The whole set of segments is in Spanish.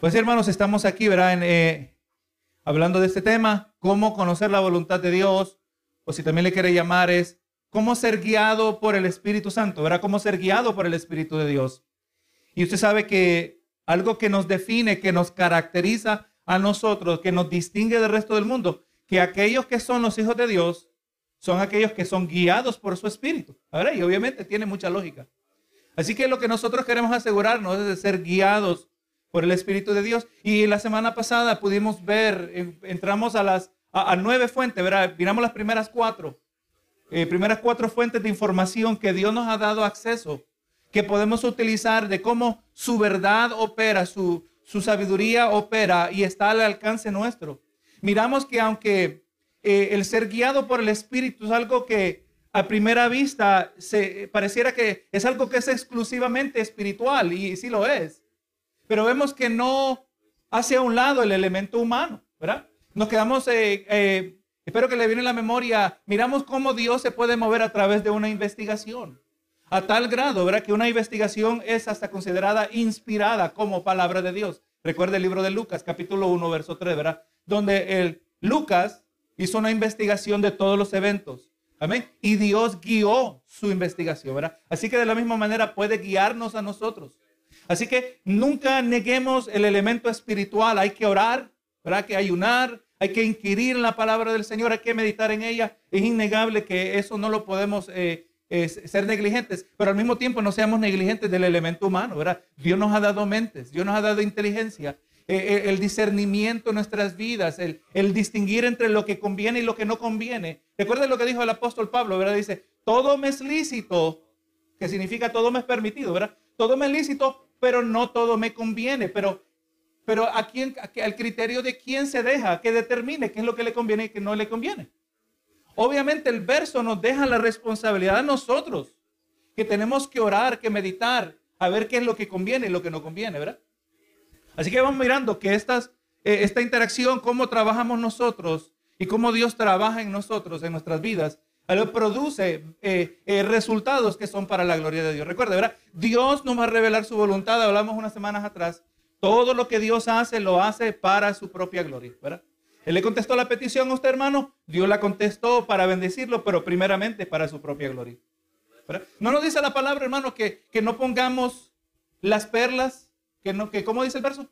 Pues hermanos, estamos aquí, ¿verdad? Eh, hablando de este tema, cómo conocer la voluntad de Dios, o si también le quiere llamar es cómo ser guiado por el Espíritu Santo, ¿verdad? Cómo ser guiado por el Espíritu de Dios. Y usted sabe que algo que nos define, que nos caracteriza a nosotros, que nos distingue del resto del mundo, que aquellos que son los hijos de Dios son aquellos que son guiados por su Espíritu. ¿verdad? Y obviamente tiene mucha lógica. Así que lo que nosotros queremos asegurarnos es de ser guiados por el Espíritu de Dios. Y la semana pasada pudimos ver, entramos a las a, nueve fuentes, ¿verdad? Miramos las primeras cuatro, eh, primeras cuatro fuentes de información que Dios nos ha dado acceso, que podemos utilizar de cómo su verdad opera, su, su sabiduría opera y está al alcance nuestro. Miramos que aunque eh, el ser guiado por el Espíritu es algo que a primera vista se pareciera que es algo que es exclusivamente espiritual y sí lo es. Pero vemos que no hace a un lado el elemento humano, ¿verdad? Nos quedamos, eh, eh, espero que le viene la memoria, miramos cómo Dios se puede mover a través de una investigación. A tal grado, ¿verdad? Que una investigación es hasta considerada inspirada como palabra de Dios. Recuerda el libro de Lucas, capítulo 1, verso 3, ¿verdad? Donde el Lucas hizo una investigación de todos los eventos. Amén. Y Dios guió su investigación, ¿verdad? Así que de la misma manera puede guiarnos a nosotros. Así que nunca neguemos el elemento espiritual. Hay que orar, ¿verdad? Que ayunar, hay que inquirir en la palabra del Señor, hay que meditar en ella. Es innegable que eso no lo podemos eh, ser negligentes, pero al mismo tiempo no seamos negligentes del elemento humano, ¿verdad? Dios nos ha dado mentes, Dios nos ha dado inteligencia, eh, eh, el discernimiento en nuestras vidas, el, el, distinguir entre lo que conviene y lo que no conviene. Recuerda lo que dijo el apóstol Pablo, ¿verdad? Dice, todo me es lícito, que significa todo me es permitido, ¿verdad? Todo me es lícito, pero no todo me conviene. Pero, pero ¿a quién, al criterio de quién se deja, que determine qué es lo que le conviene y qué no le conviene. Obviamente el verso nos deja la responsabilidad a nosotros, que tenemos que orar, que meditar, a ver qué es lo que conviene y lo que no conviene, ¿verdad? Así que vamos mirando que estas, eh, esta interacción, cómo trabajamos nosotros y cómo Dios trabaja en nosotros, en nuestras vidas, produce eh, eh, resultados que son para la gloria de Dios. Recuerde, ¿verdad? Dios nos va a revelar su voluntad, hablamos unas semanas atrás. Todo lo que Dios hace, lo hace para su propia gloria, ¿verdad? Él le contestó la petición a usted, hermano. Dios la contestó para bendecirlo, pero primeramente para su propia gloria. No nos dice la palabra, hermano, que, que no pongamos las perlas que no, que, ¿cómo dice el verso?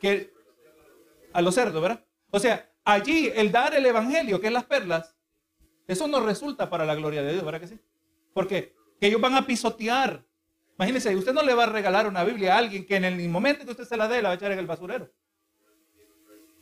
Que a los cerdos, ¿verdad? O sea, allí el dar el evangelio, que es las perlas, eso no resulta para la gloria de Dios, ¿verdad que sí? Porque que ellos van a pisotear. Imagínense, usted no le va a regalar una Biblia a alguien que en el momento que usted se la dé, la va a echar en el basurero.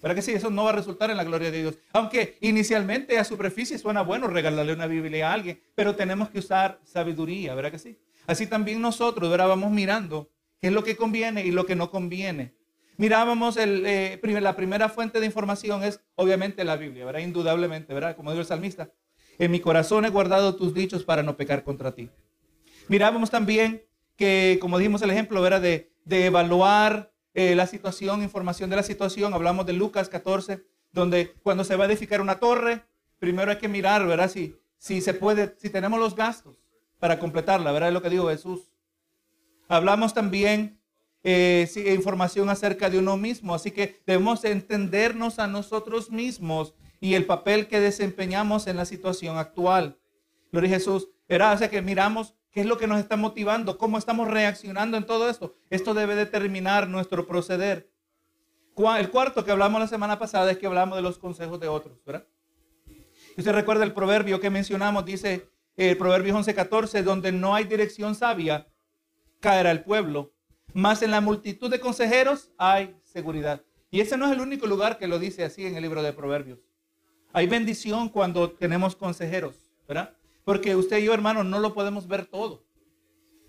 ¿Verdad que sí? Eso no va a resultar en la gloria de Dios. Aunque inicialmente a superficie suena bueno regalarle una Biblia a alguien, pero tenemos que usar sabiduría, ¿verdad que sí? Así también nosotros, ¿verdad? Vamos mirando qué es lo que conviene y lo que no conviene. Mirábamos el, eh, la primera fuente de información es obviamente la Biblia, ¿verdad? Indudablemente, ¿verdad? Como dijo el salmista, en mi corazón he guardado tus dichos para no pecar contra ti. Mirábamos también que, como dijimos el ejemplo. De, de evaluar eh, la situación, información de la situación. Hablamos de Lucas 14, donde cuando se va a edificar una torre, primero hay que mirar, ¿verdad? Si, si se puede, si tenemos los gastos para completarla, ¿verdad? Es lo que dijo Jesús. Hablamos también eh, información acerca de uno mismo, así que debemos entendernos a nosotros mismos y el papel que desempeñamos en la situación actual. Gloria a Jesús. Era, o que miramos qué es lo que nos está motivando, cómo estamos reaccionando en todo esto. Esto debe determinar nuestro proceder. El cuarto que hablamos la semana pasada es que hablamos de los consejos de otros, usted recuerda el proverbio que mencionamos, dice el proverbio 11:14, donde no hay dirección sabia, caerá el pueblo. Más en la multitud de consejeros hay seguridad. Y ese no es el único lugar que lo dice así en el libro de Proverbios. Hay bendición cuando tenemos consejeros, ¿verdad? Porque usted y yo, hermano, no lo podemos ver todo.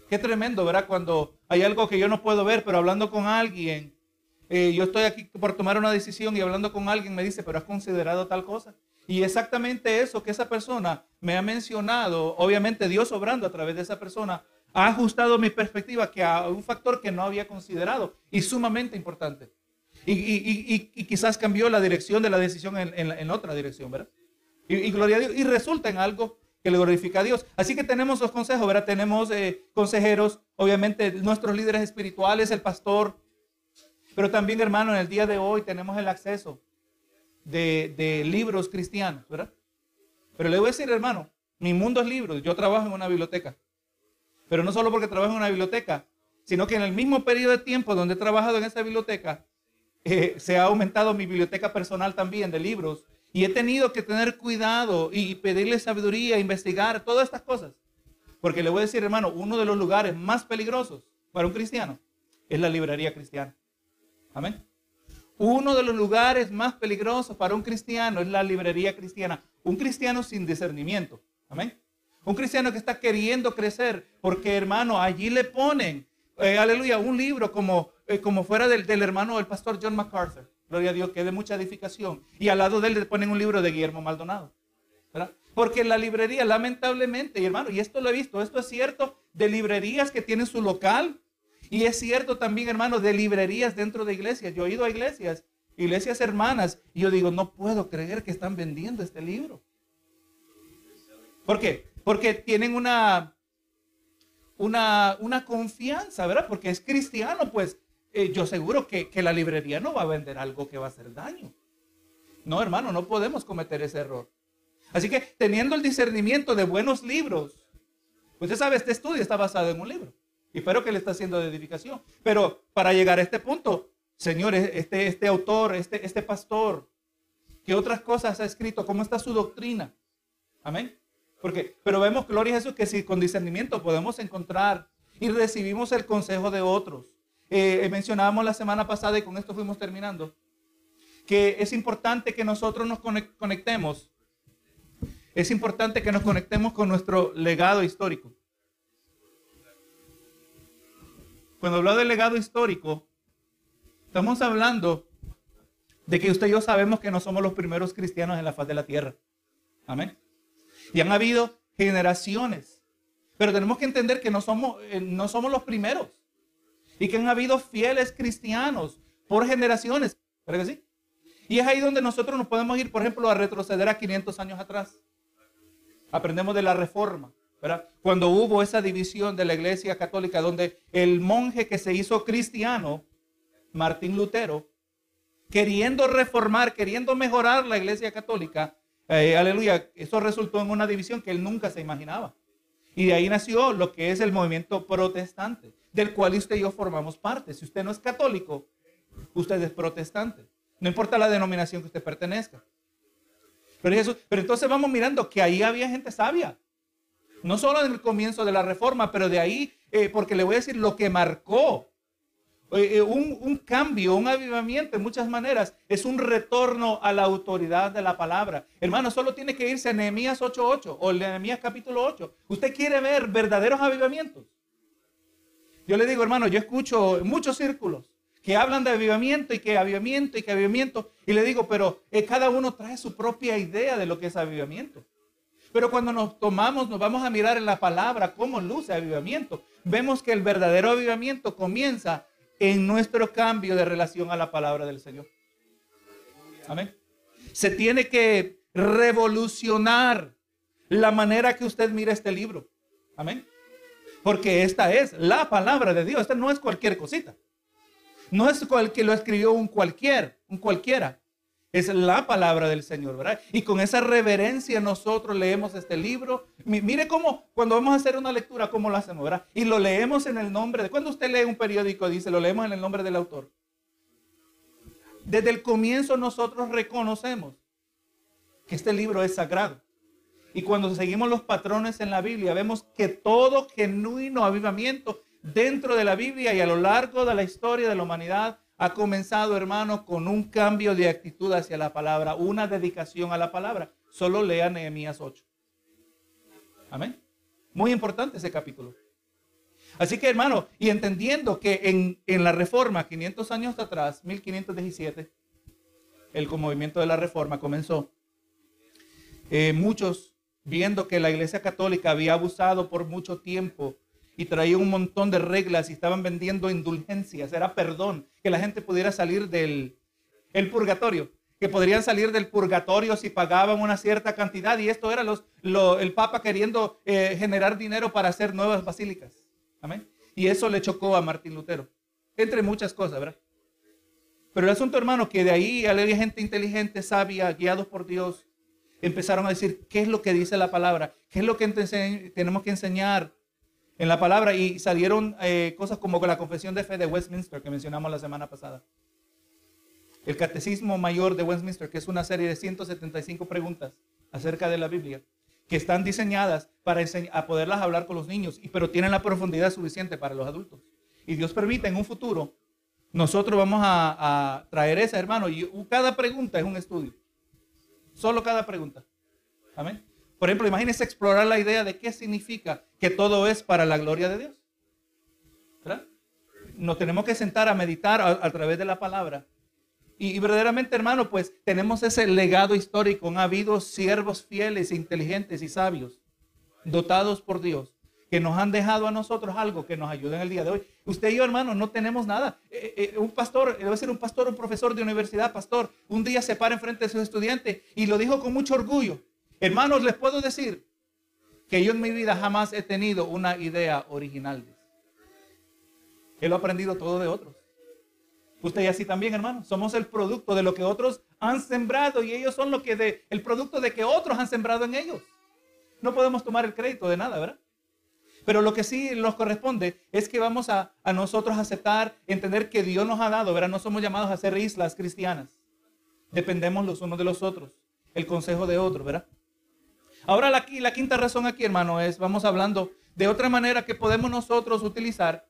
Qué tremendo, ¿verdad? Cuando hay algo que yo no puedo ver, pero hablando con alguien, eh, yo estoy aquí por tomar una decisión y hablando con alguien me dice, pero has considerado tal cosa. Y exactamente eso que esa persona me ha mencionado, obviamente Dios obrando a través de esa persona, ha ajustado mi perspectiva que a un factor que no había considerado y sumamente importante. Y, quizás cambió la dirección de la decisión en, otra dirección, ¿verdad? Y, gloria a Dios. Y resulta en algo que le glorifica a Dios. Así que tenemos los consejos, ¿verdad? Tenemos eh, consejeros, obviamente nuestros líderes espirituales, el pastor. Pero también, hermano, en el día de hoy tenemos el acceso de, de libros cristianos, ¿verdad? Pero le voy a decir, hermano, mi mundo es libros. Yo trabajo en una biblioteca. Pero no solo porque trabajo en una biblioteca, sino que en el mismo periodo de tiempo donde he trabajado en esa biblioteca, eh, se ha aumentado mi biblioteca personal también de libros. Y he tenido que tener cuidado y pedirle sabiduría, investigar, todas estas cosas. Porque le voy a decir, hermano, uno de los lugares más peligrosos para un cristiano es la librería cristiana. Amén. Uno de los lugares más peligrosos para un cristiano es la librería cristiana. Un cristiano sin discernimiento. Amén. Un cristiano que está queriendo crecer, porque hermano, allí le ponen, eh, aleluya, un libro como, eh, como fuera del, hermano del pastor John MacArthur. Gloria a Dios, que de mucha edificación. Y al lado de él le ponen un libro de Guillermo Maldonado. ¿verdad? Porque en la librería, lamentablemente, y hermano, y esto lo he visto, esto es cierto de librerías que tienen su local. Y es cierto también, hermano, de librerías dentro de iglesias. Yo he ido a iglesias, iglesias hermanas, y yo digo, no puedo creer que están vendiendo este libro. ¿Por qué? Porque tienen una, una, una confianza, ¿verdad? Porque es cristiano, pues eh, yo seguro que, que la librería no va a vender algo que va a hacer daño. No, hermano, no podemos cometer ese error. Así que teniendo el discernimiento de buenos libros, pues usted sabe, este estudio está basado en un libro. Y espero que le está haciendo de edificación. Pero para llegar a este punto, señores, este, este autor, este, este pastor, ¿qué otras cosas ha escrito? ¿Cómo está su doctrina? Amén. Porque, pero vemos, gloria a Jesús, que si con discernimiento podemos encontrar y recibimos el consejo de otros. Eh, eh, mencionábamos la semana pasada y con esto fuimos terminando, que es importante que nosotros nos conectemos. Es importante que nos conectemos con nuestro legado histórico. Cuando hablo del legado histórico, estamos hablando de que usted y yo sabemos que no somos los primeros cristianos en la faz de la tierra. Amén. Y han habido generaciones. Pero tenemos que entender que no somos, eh, no somos los primeros. Y que han habido fieles cristianos por generaciones. ¿Verdad que sí? Y es ahí donde nosotros nos podemos ir, por ejemplo, a retroceder a 500 años atrás. Aprendemos de la reforma. ¿verdad? Cuando hubo esa división de la iglesia católica, donde el monje que se hizo cristiano, Martín Lutero, queriendo reformar, queriendo mejorar la iglesia católica, eh, aleluya, eso resultó en una división que él nunca se imaginaba. Y de ahí nació lo que es el movimiento protestante, del cual usted y yo formamos parte. Si usted no es católico, usted es protestante. No importa la denominación que usted pertenezca. Pero, entonces vamos mirando que ahí había gente sabia. No solo en el comienzo de la reforma, pero de ahí, eh, porque le voy a decir lo que marcó eh, eh, un, cambio, un avivamiento en muchas maneras, es un retorno a la autoridad de la palabra. Hermano, solo tiene que irse a Nehemías 8.8 o Nehemías capítulo 8. Usted quiere ver verdaderos avivamientos. Yo le digo, hermano, yo escucho muchos círculos que hablan de avivamiento y que avivamiento y que avivamiento. Y le digo, pero eh, cada uno trae su propia idea de lo que es avivamiento. Pero cuando nos tomamos, nos vamos a mirar en la palabra cómo luce avivamiento. Vemos que el verdadero avivamiento comienza en nuestro cambio de relación a la palabra del Señor. Amén. Se tiene que revolucionar la manera que usted mira este libro. Amén. Porque esta es la palabra de Dios. Esta no es cualquier cosita. No es cual que lo escribió un cualquier, un cualquiera. Es la palabra del Señor, ¿verdad? Y con esa reverencia nosotros leemos este libro. Mire cómo, cuando vamos a hacer una lectura, cómo lo hacemos, ¿verdad? Y lo leemos en el nombre de... Cuando usted lee un periódico, dice, lo leemos en el nombre del autor. Desde el comienzo nosotros reconocemos que este libro es sagrado. Y cuando seguimos los patrones en la Biblia, vemos que todo genuino avivamiento dentro de la Biblia y a lo largo de la historia de la humanidad ha comenzado, hermano, con un cambio de actitud hacia la palabra, una dedicación a la palabra. Solo lea Nehemías 8. Amén. Muy importante ese capítulo. Así que, hermano, y entendiendo que en, en la reforma, 500 años atrás, 1517, el movimiento de la reforma comenzó. Eh, muchos, viendo que la iglesia católica había abusado por mucho tiempo y traía un montón de reglas y estaban vendiendo indulgencias, era perdón, que la gente pudiera salir del el purgatorio, que podrían salir del purgatorio si pagaban una cierta cantidad y esto era los, el Papa queriendo eh, generar dinero para hacer nuevas basílicas. Amén. Y eso le chocó a Martín Lutero, entre muchas cosas, ¿verdad? Pero el asunto, hermano, que de ahí había gente inteligente, sabia, guiados por Dios, empezaron a decir, ¿qué es lo que dice la palabra? ¿Qué es lo que tenemos que enseñar en la palabra? Y salieron eh, cosas como la confesión de fe de Westminster que mencionamos la semana pasada. El Catecismo Mayor de Westminster, que es una serie de 175 preguntas acerca de la Biblia, que están diseñadas para a poderlas hablar con los niños, pero tienen la profundidad suficiente para los adultos. Y Dios permite en un futuro, nosotros vamos a, a traer esa, hermano, y cada pregunta es un estudio. Solo cada pregunta. Amén. Por ejemplo, imagínense explorar la idea de qué significa que todo es para la gloria de Dios. ¿Verdad? Nos tenemos que sentar a meditar a, través de la palabra. Y, y, verdaderamente, hermano, pues tenemos ese legado histórico. Han habido siervos fieles, inteligentes y sabios, dotados por Dios, que nos han dejado a nosotros algo que nos ayude en el día de hoy. Usted y yo, hermano, no tenemos nada. Eh, eh, un pastor, debe ser un pastor, un profesor de universidad, pastor, un día se para enfrente de sus estudiantes y lo dijo con mucho orgullo. Hermanos, les puedo decir que yo en mi vida jamás he tenido una idea original. He lo aprendido todo de otros. Usted y así también, hermano. Somos el producto de lo que otros han sembrado y ellos son lo que el producto de que otros han sembrado en ellos. No podemos tomar el crédito de nada, ¿verdad? Pero lo que sí nos corresponde es que vamos a, nosotros aceptar, entender que Dios nos ha dado, ¿verdad? No somos llamados a ser islas cristianas. Dependemos los unos de los otros. El consejo de otros, ¿verdad? Ahora la, la quinta razón aquí, hermano, es, vamos hablando de otra manera que podemos nosotros utilizar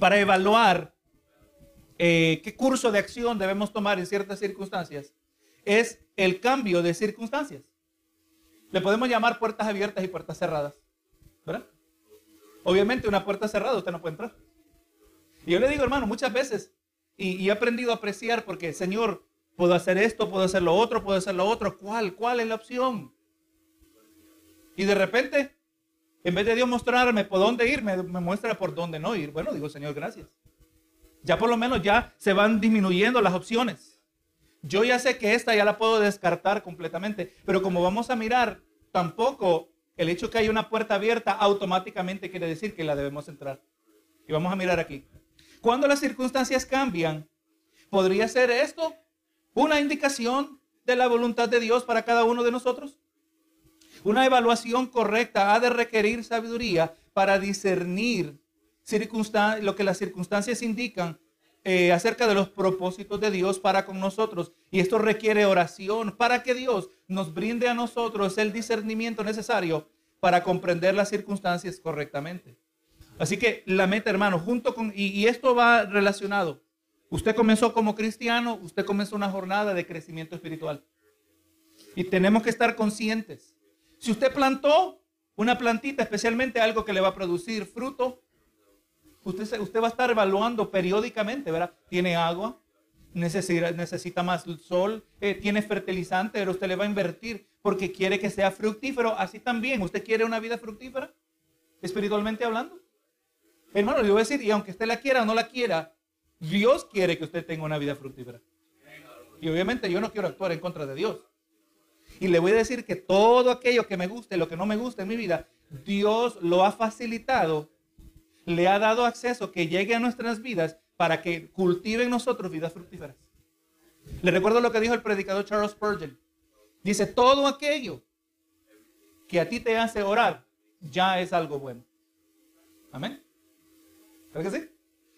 para evaluar eh, qué curso de acción debemos tomar en ciertas circunstancias, es el cambio de circunstancias. Le podemos llamar puertas abiertas y puertas cerradas. Obviamente una puerta cerrada usted no puede entrar. Y yo le digo, hermano, muchas veces, y, he aprendido a apreciar porque, Señor, puedo hacer esto, puedo hacer lo otro, puedo hacer lo otro. ¿Cuál? ¿Cuál es la opción? Y de repente, en vez de Dios mostrarme por dónde ir, me muestra por dónde no ir. Bueno, digo, Señor, gracias. Ya por lo menos ya se van disminuyendo las opciones. Yo ya sé que esta ya la puedo descartar completamente, pero como vamos a mirar, tampoco el hecho que hay una puerta abierta automáticamente quiere decir que la debemos entrar. Y vamos a mirar aquí. Cuando las circunstancias cambian, ¿podría ser esto una indicación de la voluntad de Dios para cada uno de nosotros? Una evaluación correcta ha de requerir sabiduría para discernir lo que las circunstancias indican eh, acerca de los propósitos de Dios para con nosotros. Y esto requiere oración para que Dios nos brinde a nosotros el discernimiento necesario para comprender las circunstancias correctamente. Así que la meta, hermano, junto con, y, y esto va relacionado. Usted comenzó como cristiano, usted comenzó una jornada de crecimiento espiritual. Y tenemos que estar conscientes. Si usted plantó una plantita, especialmente algo que le va a producir fruto, Usted, usted va a estar evaluando periódicamente, ¿verdad? ¿Tiene agua? Necesita, necesita más sol, eh, tiene fertilizante, pero usted le va a invertir porque quiere que sea fructífero. Así también, ¿usted quiere una vida fructífera? Espiritualmente hablando. Hermano, yo voy a decir, y aunque usted la quiera o no la quiera, Dios quiere que usted tenga una vida fructífera. Y obviamente yo no quiero actuar en contra de Dios. Y le voy a decir que todo aquello que me guste, lo que no me guste en mi vida, Dios lo ha facilitado le ha dado acceso que llegue a nuestras vidas para que cultiven nosotros vidas fructíferas. Le recuerdo lo que dijo el predicador Charles Spurgeon. Dice, todo aquello que a ti te hace orar ya es algo bueno. Amén. ¿Verdad que sí?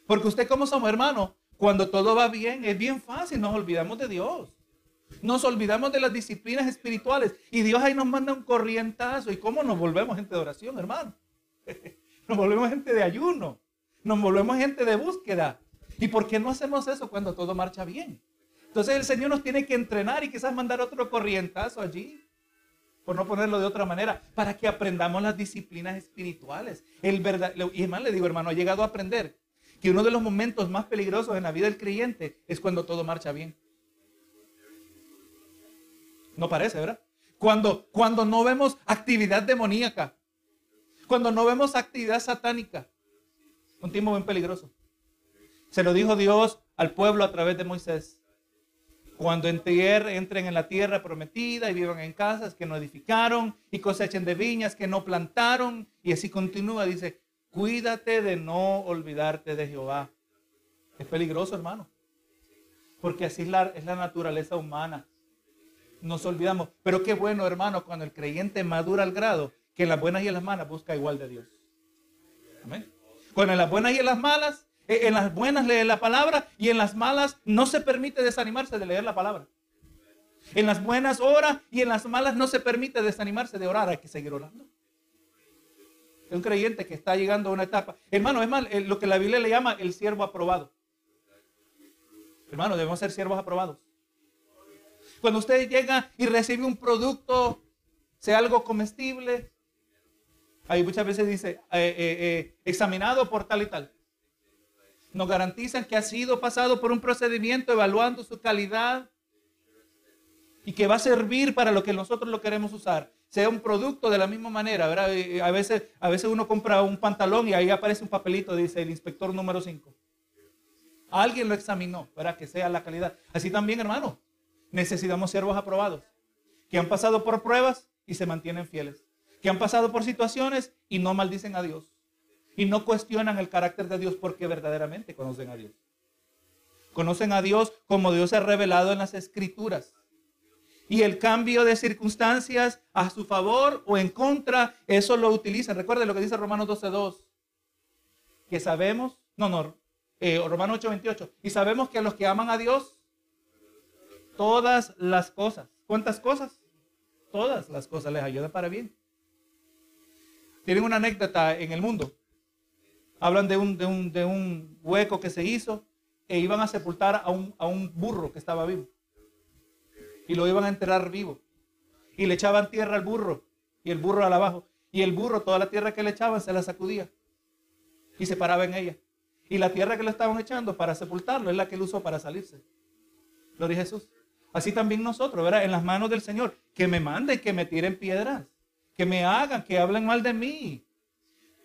Porque usted como somos hermanos, cuando todo va bien, es bien fácil, nos olvidamos de Dios. Nos olvidamos de las disciplinas espirituales y Dios ahí nos manda un corrientazo. ¿Y cómo nos volvemos gente de oración, hermano? Nos volvemos gente de ayuno. Nos volvemos gente de búsqueda. ¿Y por qué no hacemos eso cuando todo marcha bien? Entonces el Señor nos tiene que entrenar y quizás mandar otro corrientazo allí, por no ponerlo de otra manera, para que aprendamos las disciplinas espirituales. El verdad, y además le digo, hermano, he llegado a aprender que uno de los momentos más peligrosos en la vida del creyente es cuando todo marcha bien. No parece, ¿verdad? Cuando, cuando no vemos actividad demoníaca, cuando no vemos actividad satánica. Un tiempo muy peligroso. Se lo dijo Dios al pueblo a través de Moisés. Cuando entren en la tierra prometida y vivan en casas que no edificaron y cosechen de viñas que no plantaron. Y así continúa, dice, cuídate de no olvidarte de Jehová. Es peligroso, hermano. Porque así es la, es la naturaleza humana. Nos olvidamos. Pero qué bueno, hermano, cuando el creyente madura al grado que en las buenas y en las malas busca igual de Dios. Amén. Cuando en las buenas y en las malas, eh, en las buenas lee la palabra y en las malas no se permite desanimarse de leer la palabra. En las buenas ora y en las malas no se permite desanimarse de orar, hay que seguir orando. Es un creyente que está llegando a una etapa. Hermano, es mal, lo que la Biblia le llama el siervo aprobado. Hermano, debemos ser siervos aprobados. Cuando usted llega y recibe un producto, sea algo comestible, ahí muchas veces dice, eh, eh, eh, examinado por tal y tal. Nos garantizan que ha sido pasado por un procedimiento evaluando su calidad y que va a servir para lo que nosotros lo queremos usar. Sea un producto de la misma manera, ¿verdad? A veces, a veces uno compra un pantalón y ahí aparece un papelito, dice el inspector número 5. Alguien lo examinó para que sea la calidad. Así también, hermano, necesitamos siervos aprobados, que han pasado por pruebas y se mantienen fieles, que han pasado por situaciones y no maldicen a Dios, y no cuestionan el carácter de Dios porque verdaderamente conocen a Dios. Conocen a Dios como Dios se ha revelado en las escrituras. Y el cambio de circunstancias a su favor o en contra, eso lo utilizan. Recuerde lo que dice Romanos 12.2, que sabemos, no, no, eh, Romanos 8.28, y sabemos que a los que aman a Dios, todas las cosas, ¿cuántas cosas? Todas las cosas les ayudan para bien. Tienen una anécdota en el mundo. Hablan de un, hueco que se hizo e iban a sepultar a un, burro que estaba vivo y lo iban a enterrar vivo. Y le echaban tierra al burro y el burro al abajo. Y el burro, toda la tierra que le echaban, se la sacudía y se paraba en ella. Y la tierra que le estaban echando para sepultarlo es la que él usó para salirse. Gloria a Jesús. Así también nosotros, ¿verdad? En las manos del Señor. Que me manden, que me tiren piedras. Que me hagan, que hablen mal de mí.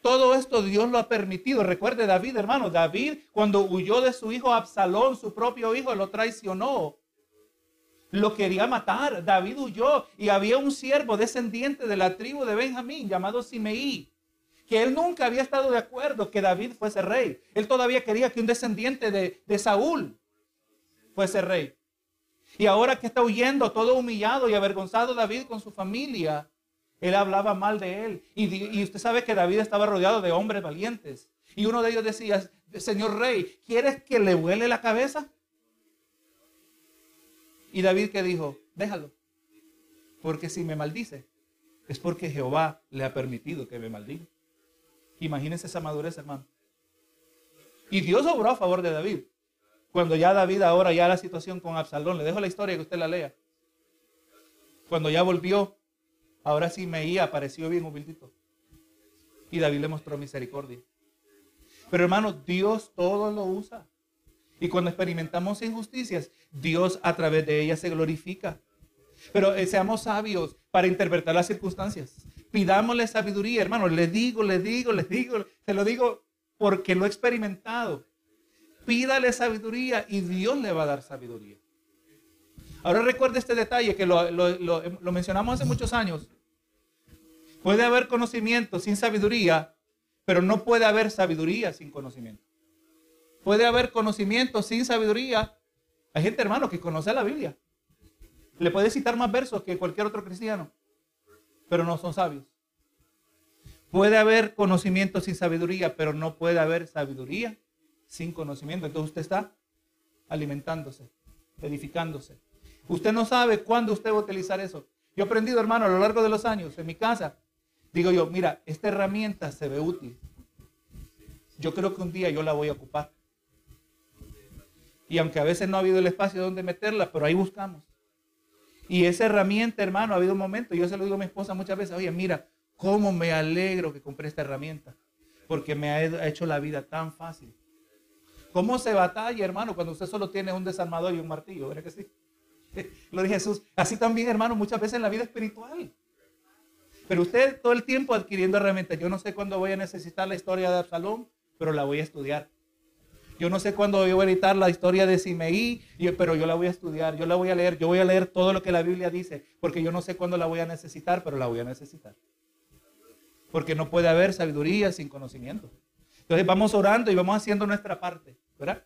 Todo esto Dios lo ha permitido. Recuerde David, hermano. David, cuando huyó de su hijo Absalón, su propio hijo, lo traicionó lo quería matar. David huyó y había un siervo descendiente de la tribu de Benjamín llamado Simeí, que él nunca había estado de acuerdo que David fuese rey. Él todavía quería que un descendiente de, Saúl fuese rey. Y ahora que está huyendo, todo humillado y avergonzado David con su familia, él hablaba mal de él. Y, usted sabe que David estaba rodeado de hombres valientes. Y uno de ellos decía, Señor rey, ¿quieres que le huele la cabeza? Y David que dijo, déjalo, porque si me maldice, es porque Jehová le ha permitido que me maldiga. Imagínense esa madurez, hermano. Y Dios obró a favor de David. Cuando ya David ahora ya la situación con Absalón, le dejo la historia que usted la lea. Cuando ya volvió, ahora sí Meía apareció bien humildito. Y David le mostró misericordia. Pero hermano, Dios todo lo usa. Y cuando experimentamos injusticias, Dios a través de ellas se glorifica. Pero eh, seamos sabios para interpretar las circunstancias. Pidámosle sabiduría, hermano. Le digo, le digo, le digo, te lo digo porque lo he experimentado. Pídale sabiduría y Dios le va a dar sabiduría. Ahora recuerde este detalle que lo, lo mencionamos hace muchos años. Puede haber conocimiento sin sabiduría, pero no puede haber sabiduría sin conocimiento. Puede haber conocimiento sin sabiduría. Hay gente, hermano, que conoce la Biblia. Le puede citar más versos que cualquier otro cristiano, pero no son sabios. Puede haber conocimiento sin sabiduría, pero no puede haber sabiduría sin conocimiento. Entonces usted está alimentándose, edificándose. Usted no sabe cuándo usted va a utilizar eso. Yo he aprendido, hermano, a lo largo de los años, en mi casa, digo yo, mira, esta herramienta se ve útil. Yo creo que un día yo la voy a ocupar. Y aunque a veces no ha habido el espacio donde meterla, pero ahí buscamos. Y esa herramienta, hermano, ha habido un momento, yo se lo digo a mi esposa muchas veces, oye, mira, cómo me alegro que compré esta herramienta, porque me ha hecho la vida tan fácil. ¿Cómo se batalla, hermano, cuando usted solo tiene un desarmador y un martillo? ¿Verdad que sí? Lo dije Jesús. Así también, hermano, muchas veces en la vida espiritual. Pero usted todo el tiempo adquiriendo herramientas. Yo no sé cuándo voy a necesitar la historia de Absalón, pero la voy a estudiar. Yo no sé cuándo voy a editar la historia de Simeí, pero yo la voy a estudiar, yo la voy a leer, yo voy a leer todo lo que la Biblia dice, porque yo no sé cuándo la voy a necesitar, pero la voy a necesitar. Porque no puede haber sabiduría sin conocimiento. Entonces vamos orando y vamos haciendo nuestra parte, ¿verdad?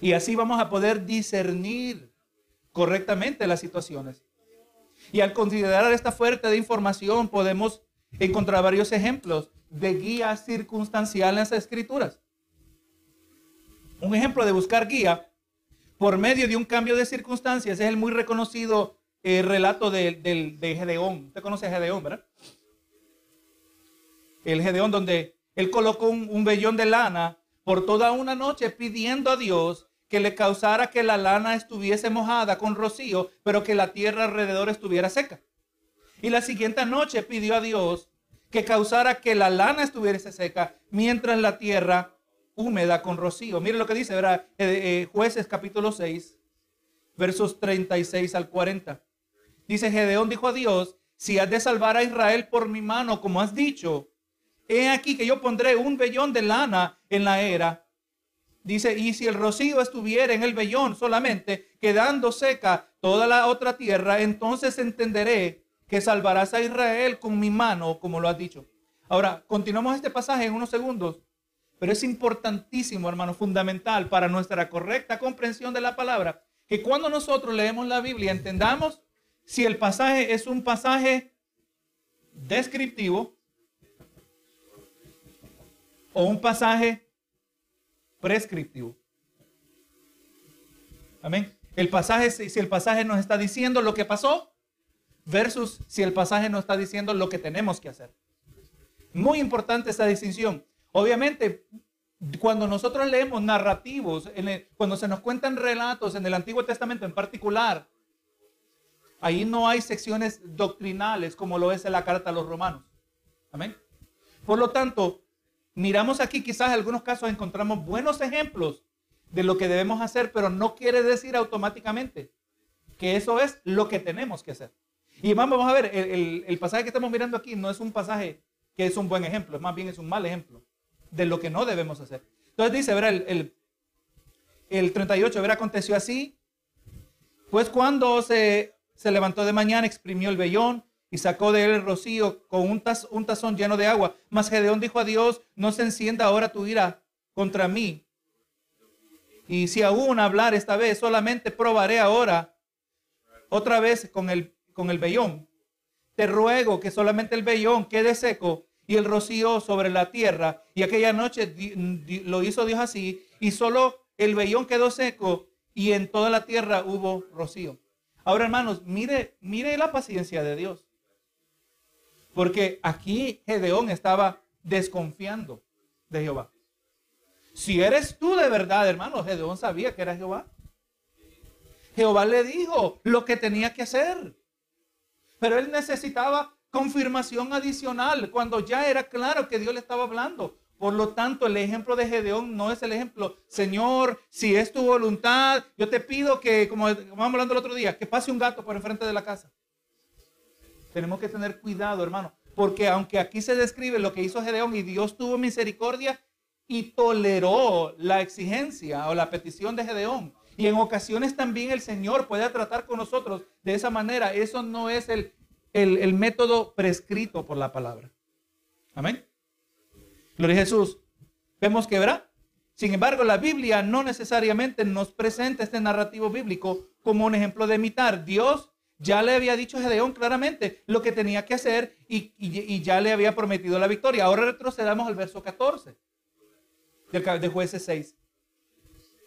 Y así vamos a poder discernir correctamente las situaciones. Y al considerar esta fuerte de información podemos encontrar varios ejemplos de guía circunstancial en las escrituras. Un ejemplo de buscar guía por medio de un cambio de circunstancias es el muy reconocido eh, relato de, de, Gedeón. Usted conoce Gedeón, ¿verdad? El Gedeón donde él colocó un, un vellón de lana por toda una noche pidiendo a Dios que le causara que la lana estuviese mojada con rocío, pero que la tierra alrededor estuviera seca. Y la siguiente noche pidió a Dios que causara que la lana estuviese seca mientras la tierra húmeda con rocío. Mire lo que dice, ¿verdad? Eh, eh, jueces capítulo 6, versos 36 al 40. Dice, Gedeón dijo a Dios, si has de salvar a Israel por mi mano, como has dicho, he aquí que yo pondré un vellón de lana en la era. Dice, y si el rocío estuviera en el vellón solamente, quedando seca toda la otra tierra, entonces entenderé que salvarás a Israel con mi mano, como lo has dicho. Ahora, continuamos este pasaje en unos segundos. Pero es importantísimo, hermano, fundamental para nuestra correcta comprensión de la palabra, que cuando nosotros leemos la Biblia entendamos si el pasaje es un pasaje descriptivo o un pasaje prescriptivo. Amén. El pasaje, si el pasaje nos está diciendo lo que pasó, versus si el pasaje nos está diciendo lo que tenemos que hacer. Muy importante esta distinción. Obviamente, cuando nosotros leemos narrativos, cuando se nos cuentan relatos en el Antiguo Testamento en particular, ahí no hay secciones doctrinales como lo es en la carta a los romanos. Amén. Por lo tanto, miramos aquí quizás en algunos casos encontramos buenos ejemplos de lo que debemos hacer, pero no quiere decir automáticamente que eso es lo que tenemos que hacer. Y vamos a ver, el, pasaje que estamos mirando aquí no es un pasaje que es un buen ejemplo, más bien es un mal ejemplo de lo que no debemos hacer. Entonces dice, verá, el, el, el 38, verá, aconteció así. Pues cuando se, se levantó de mañana, exprimió el vellón y sacó de él el rocío con un, tazón lleno de agua. Mas Gedeón dijo a Dios, no se encienda ahora tu ira contra mí. Y si aún hablar esta vez, solamente probaré ahora otra vez con el, con el vellón. Te ruego que solamente el vellón quede seco y el rocío sobre la tierra. Y aquella noche lo hizo Dios así, y solo el vellón quedó seco y en toda la tierra hubo rocío. Ahora, hermanos, mire, mire la paciencia de Dios. Porque aquí Gedeón estaba desconfiando de Jehová. Si eres tú de verdad, hermano, Gedeón sabía que era Jehová. Jehová le dijo lo que tenía que hacer. Pero él necesitaba confirmación adicional cuando ya era claro que Dios le estaba hablando. Por lo tanto, el ejemplo de Gedeón no es el ejemplo, Señor, si es tu voluntad, yo te pido que, como vamos hablando el otro día, que pase un gato por enfrente de la casa. Tenemos que tener cuidado, hermano, porque aunque aquí se describe lo que hizo Gedeón y Dios tuvo misericordia y toleró la exigencia o la petición de Gedeón, y en ocasiones también el Señor puede tratar con nosotros de esa manera, eso no es el, el, método prescrito por la palabra. Amén. Gloria a Jesús. Vemos que, ¿verdad? Sin embargo, la Biblia no necesariamente nos presenta este narrativo bíblico como un ejemplo de imitar. Dios ya le había dicho a Gedeón claramente lo que tenía que hacer y, ya le había prometido la victoria. Ahora retrocedamos al verso 14 de jueces 6.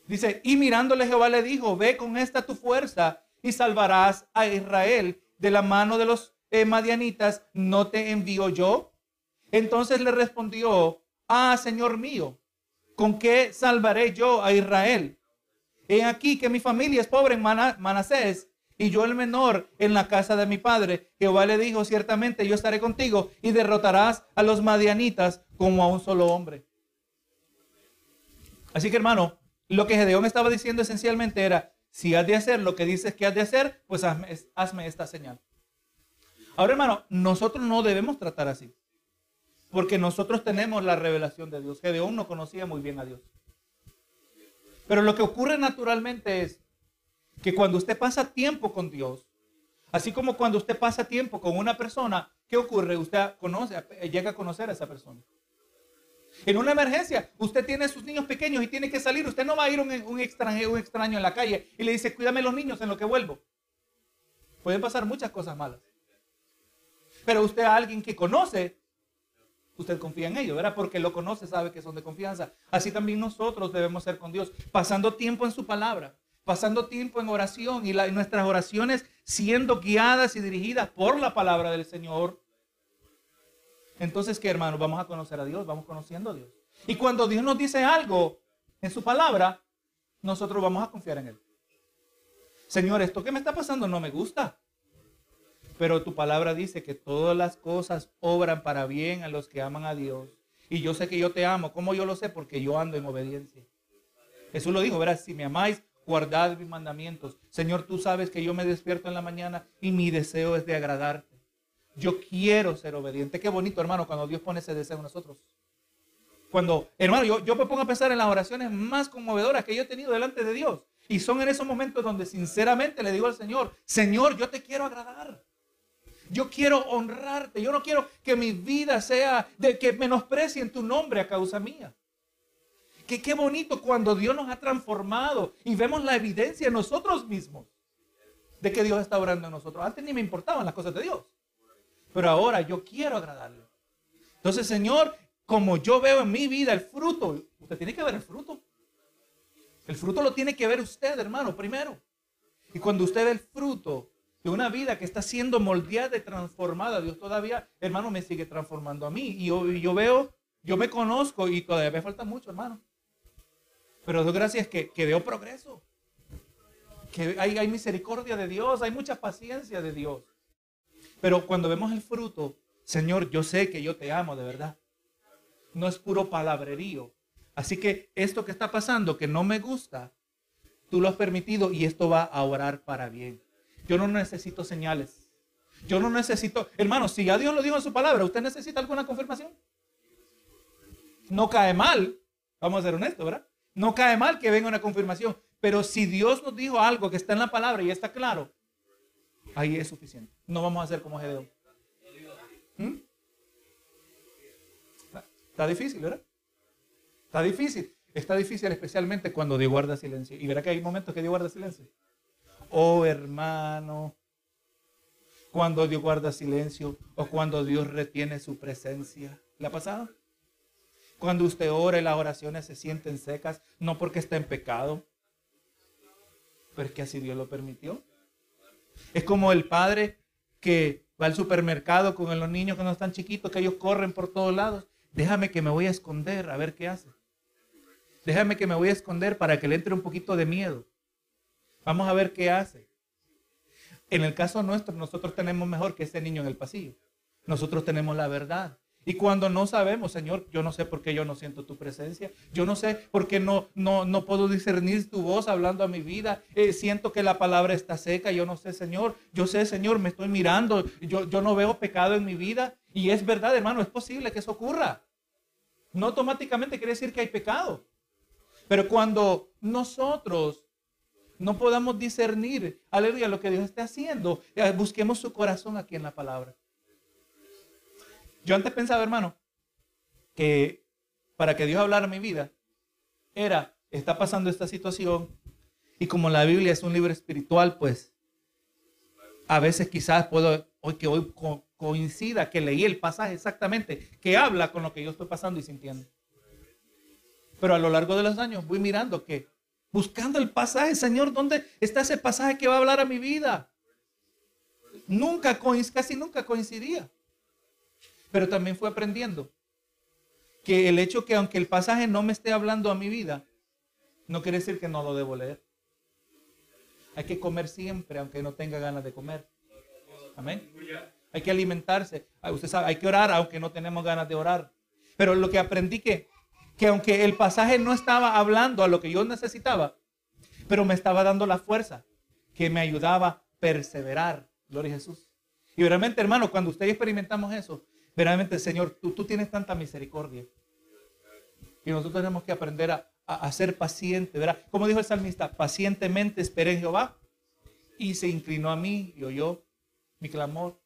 Dice, y mirándole Jehová le dijo, ve con esta tu fuerza y salvarás a Israel de la mano de los madianitas, ¿no te envío yo? Entonces le respondió, ah, Señor mío, ¿con qué salvaré yo a Israel? He aquí que mi familia es pobre en Manasés y yo el menor en la casa de mi padre. Jehová le dijo, ciertamente yo estaré contigo y derrotarás a los madianitas como a un solo hombre. Así que hermano, lo que Gedeón estaba diciendo esencialmente era, si has de hacer lo que dices que has de hacer, pues hazme, esta señal. Ahora, hermano, nosotros no debemos tratar así. Porque nosotros tenemos la revelación de Dios. Gedeón no conocía muy bien a Dios. Pero lo que ocurre naturalmente es que cuando usted pasa tiempo con Dios, así como cuando usted pasa tiempo con una persona, ¿qué ocurre? Usted conoce, llega a conocer a esa persona. En una emergencia, usted tiene sus niños pequeños y tiene que salir. Usted no va a ir un, un, extranjero, un extraño en la calle y le dice, cuídame los niños en lo que vuelvo. Pueden pasar muchas cosas malas. Pero usted a alguien que conoce, usted confía en ellos, ¿verdad? Porque lo conoce, sabe que son de confianza. Así también nosotros debemos ser con Dios, pasando tiempo en su palabra, pasando tiempo en oración y, nuestras oraciones siendo guiadas y dirigidas por la palabra del Señor. Entonces, ¿qué hermanos? Vamos a conocer a Dios, vamos conociendo a Dios. Y cuando Dios nos dice algo en su palabra, nosotros vamos a confiar en Él. Señor, esto que me está pasando no me gusta. Pero tu palabra dice que todas las cosas obran para bien a los que aman a Dios. Y yo sé que yo te amo. ¿Cómo yo lo sé? Porque yo ando en obediencia. Jesús lo dijo, verás, si me amáis, guardad mis mandamientos. Señor, tú sabes que yo me despierto en la mañana y mi deseo es de agradarte. Yo quiero ser obediente. Qué bonito, hermano, cuando Dios pone ese deseo en nosotros. Cuando, hermano, yo, me pongo a pensar en las oraciones más conmovedoras que yo he tenido delante de Dios. Y son en esos momentos donde sinceramente le digo al Señor, Señor, yo te quiero agradar. Yo quiero honrarte. Yo no quiero que mi vida sea de que menosprecien tu nombre a causa mía. Que qué bonito cuando Dios nos ha transformado y vemos la evidencia en nosotros mismos de que Dios está orando en nosotros. Antes ni me importaban las cosas de Dios. Pero ahora yo quiero agradarle. Entonces, Señor, como yo veo en mi vida el fruto, usted tiene que ver el fruto. El fruto lo tiene que ver usted, hermano, primero. Y cuando usted ve el fruto, de una vida que está siendo moldeada y transformada. Dios todavía, hermano, me sigue transformando a mí. Y yo, yo veo, yo me conozco y todavía me falta mucho, hermano. Pero Dios gracias que, que veo progreso. Que hay, hay misericordia de Dios, hay mucha paciencia de Dios. Pero cuando vemos el fruto, Señor, yo sé que yo te amo de verdad. No es puro palabrerío. Así que esto que está pasando, que no me gusta, tú lo has permitido y esto va a orar para bien. Yo no necesito señales. Yo no necesito, hermano, si ya Dios lo dijo en su palabra, ¿usted necesita alguna confirmación? No cae mal, vamos a ser honestos, ¿verdad? No cae mal que venga una confirmación, pero si Dios nos dijo algo que está en la palabra y está claro, ahí es suficiente. No vamos a hacer como Gedeón. ¿Mm? Está difícil, ¿verdad? Está difícil. Está difícil especialmente cuando Dios guarda silencio. Y verá que hay momentos que Dios guarda silencio. Oh hermano, cuando Dios guarda silencio o cuando Dios retiene su presencia. ¿Le ha pasado? Cuando usted ora y las oraciones se sienten secas, no porque está en pecado, pero es que así Dios lo permitió. Es como el padre que va al supermercado con los niños que no están chiquitos, que ellos corren por todos lados. Déjame que me voy a esconder a ver qué hace. Déjame que me voy a esconder para que le entre un poquito de miedo. Vamos a ver qué hace. En el caso nuestro, nosotros tenemos mejor que ese niño en el pasillo. Nosotros tenemos la verdad. Y cuando no sabemos, Señor, yo no sé por qué yo no siento tu presencia. Yo no sé por qué no, no, no puedo discernir tu voz hablando a mi vida. Eh, siento que la palabra está seca. Yo no sé, Señor. Yo sé, Señor, me estoy mirando. Yo, yo no veo pecado en mi vida. Y es verdad, hermano, es posible que eso ocurra. No automáticamente quiere decir que hay pecado. Pero cuando nosotros no podamos discernir, aleluya, lo que Dios está haciendo, eh, busquemos su corazón aquí en la palabra. Yo antes pensaba, hermano, que para que Dios hablara mi vida, era, está pasando esta situación, y como la Biblia es un libro espiritual, pues a veces quizás puedo, hoy que hoy coincida que leí el pasaje exactamente, que habla con lo que yo estoy pasando y sintiendo. Pero a lo largo de los años voy mirando que buscando el pasaje, Señor, ¿dónde está ese pasaje que va a hablar a mi vida? Nunca, casi nunca coincidía. Pero también fue aprendiendo que el hecho que aunque el pasaje no me esté hablando a mi vida, no quiere decir que no lo debo leer. Hay que comer siempre, aunque no tenga ganas de comer. Amén. Hay que alimentarse. Usted sabe, hay que orar, aunque no tenemos ganas de orar. Pero lo que aprendí que que aunque el pasaje no estaba hablando a lo que yo necesitaba, pero me estaba dando la fuerza que me ayudaba a perseverar. Gloria a Jesús. Y realmente, hermano, cuando ustedes experimentamos eso, verdaderamente, Señor, tú, tienes tanta misericordia. Y nosotros tenemos que aprender a, a, ser pacientes, ¿verdad? Como dijo el salmista, pacientemente esperé en Jehová y se inclinó a mí y oyó mi clamor.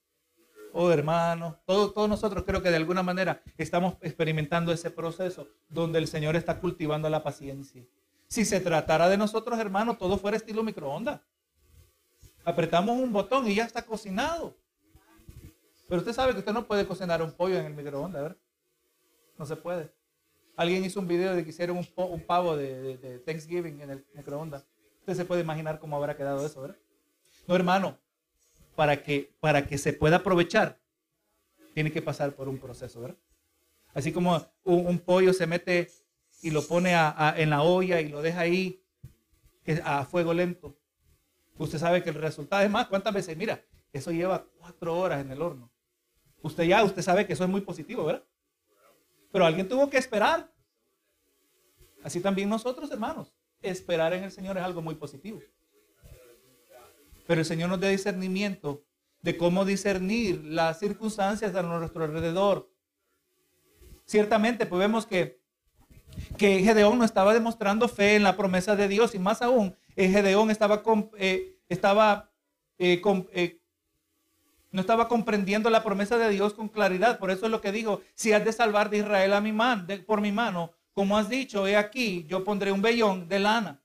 Oh, hermano, todos, todos nosotros creo que de alguna manera estamos experimentando ese proceso donde el Señor está cultivando la paciencia. Si se tratara de nosotros, hermano, todo fuera estilo microondas. Apretamos un botón y ya está cocinado. Pero usted sabe que usted no puede cocinar un pollo en el microondas, ¿verdad? No se puede. Alguien hizo un video de que hicieron un, pavo de, Thanksgiving en el microondas. Usted se puede imaginar cómo habrá quedado eso, ¿verdad? No, hermano, para que, para que se pueda aprovechar, tiene que pasar por un proceso, ¿verdad? Así como un, pollo se mete y lo pone en la olla y lo deja ahí a fuego lento. Usted sabe que el resultado es más, ¿cuántas veces? Mira, eso lleva cuatro horas en el horno. Usted ya, usted sabe que eso es muy positivo, ¿verdad? Pero alguien tuvo que esperar. Así también nosotros, hermanos. Esperar en el Señor es algo muy positivo. Pero el Señor nos da discernimiento de cómo discernir las circunstancias a nuestro alrededor. Ciertamente, pues vemos que, que Gedeón no estaba demostrando fe en la promesa de Dios y más aún, eh, Gedeón estaba, eh, estaba eh, no estaba comprendiendo la promesa de Dios con claridad. Por eso es lo que dijo, si has de salvar de Israel a mi man, por mi mano, como has dicho, he aquí, yo pondré un vellón de lana.